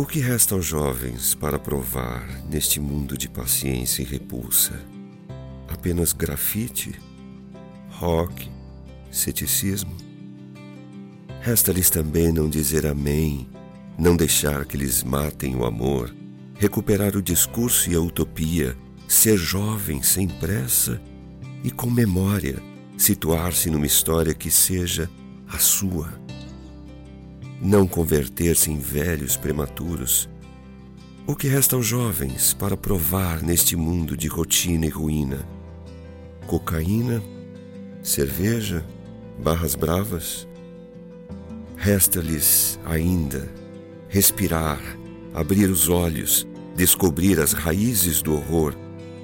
O que resta aos jovens para provar neste mundo de paciência e repulsa? Apenas grafite? Rock? Ceticismo? Resta-lhes também não dizer amém, não deixar que lhes matem o amor, recuperar o discurso e a utopia, ser jovem sem pressa e com memória, situar-se numa história que seja a sua não converter-se em velhos prematuros. O que resta aos jovens para provar neste mundo de rotina e ruína? Cocaína? Cerveja? Barras bravas? Resta-lhes ainda respirar, abrir os olhos, descobrir as raízes do horror,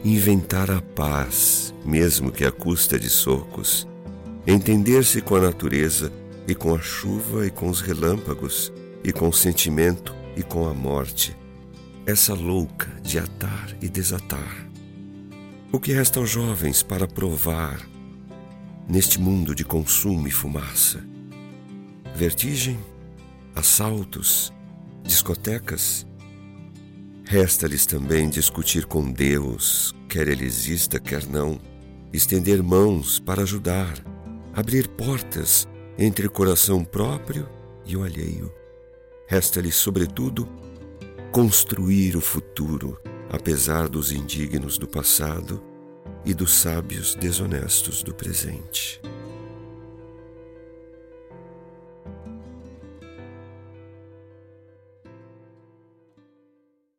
inventar a paz, mesmo que à custa de socos, entender-se com a natureza e com a chuva e com os relâmpagos, e com o sentimento e com a morte, essa louca de atar e desatar. O que resta aos jovens para provar neste mundo de consumo e fumaça? Vertigem, assaltos, discotecas. Resta-lhes também discutir com Deus, quer ele exista, quer não, estender mãos para ajudar, abrir portas entre o coração próprio e o alheio. Resta-lhe, sobretudo, construir o futuro, apesar dos indignos do passado e dos sábios desonestos do presente.